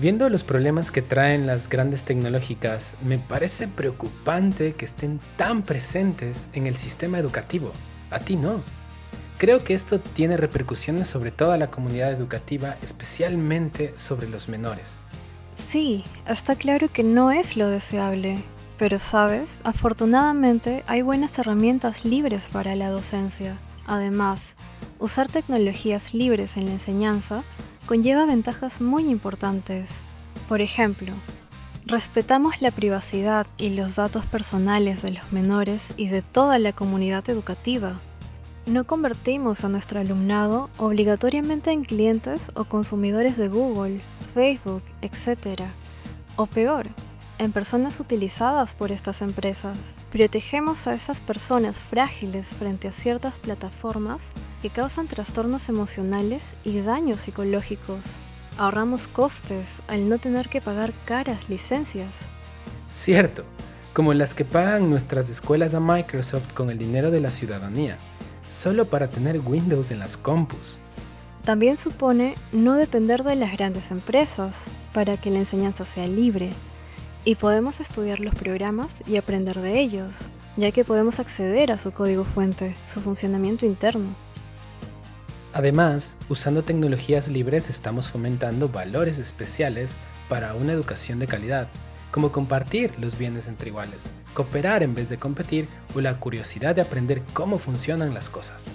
Viendo los problemas que traen las grandes tecnológicas, me parece preocupante que estén tan presentes en el sistema educativo. A ti no. Creo que esto tiene repercusiones sobre toda la comunidad educativa, especialmente sobre los menores. Sí, está claro que no es lo deseable, pero sabes, afortunadamente hay buenas herramientas libres para la docencia. Además, usar tecnologías libres en la enseñanza conlleva ventajas muy importantes. Por ejemplo, respetamos la privacidad y los datos personales de los menores y de toda la comunidad educativa. No convertimos a nuestro alumnado obligatoriamente en clientes o consumidores de Google, Facebook, etc. O peor, en personas utilizadas por estas empresas. Protegemos a esas personas frágiles frente a ciertas plataformas que causan trastornos emocionales y daños psicológicos. Ahorramos costes al no tener que pagar caras licencias. Cierto, como las que pagan nuestras escuelas a Microsoft con el dinero de la ciudadanía, solo para tener Windows en las compus. También supone no depender de las grandes empresas para que la enseñanza sea libre y podemos estudiar los programas y aprender de ellos, ya que podemos acceder a su código fuente, su funcionamiento interno. Además, usando tecnologías libres estamos fomentando valores especiales para una educación de calidad, como compartir los bienes entre iguales, cooperar en vez de competir o la curiosidad de aprender cómo funcionan las cosas.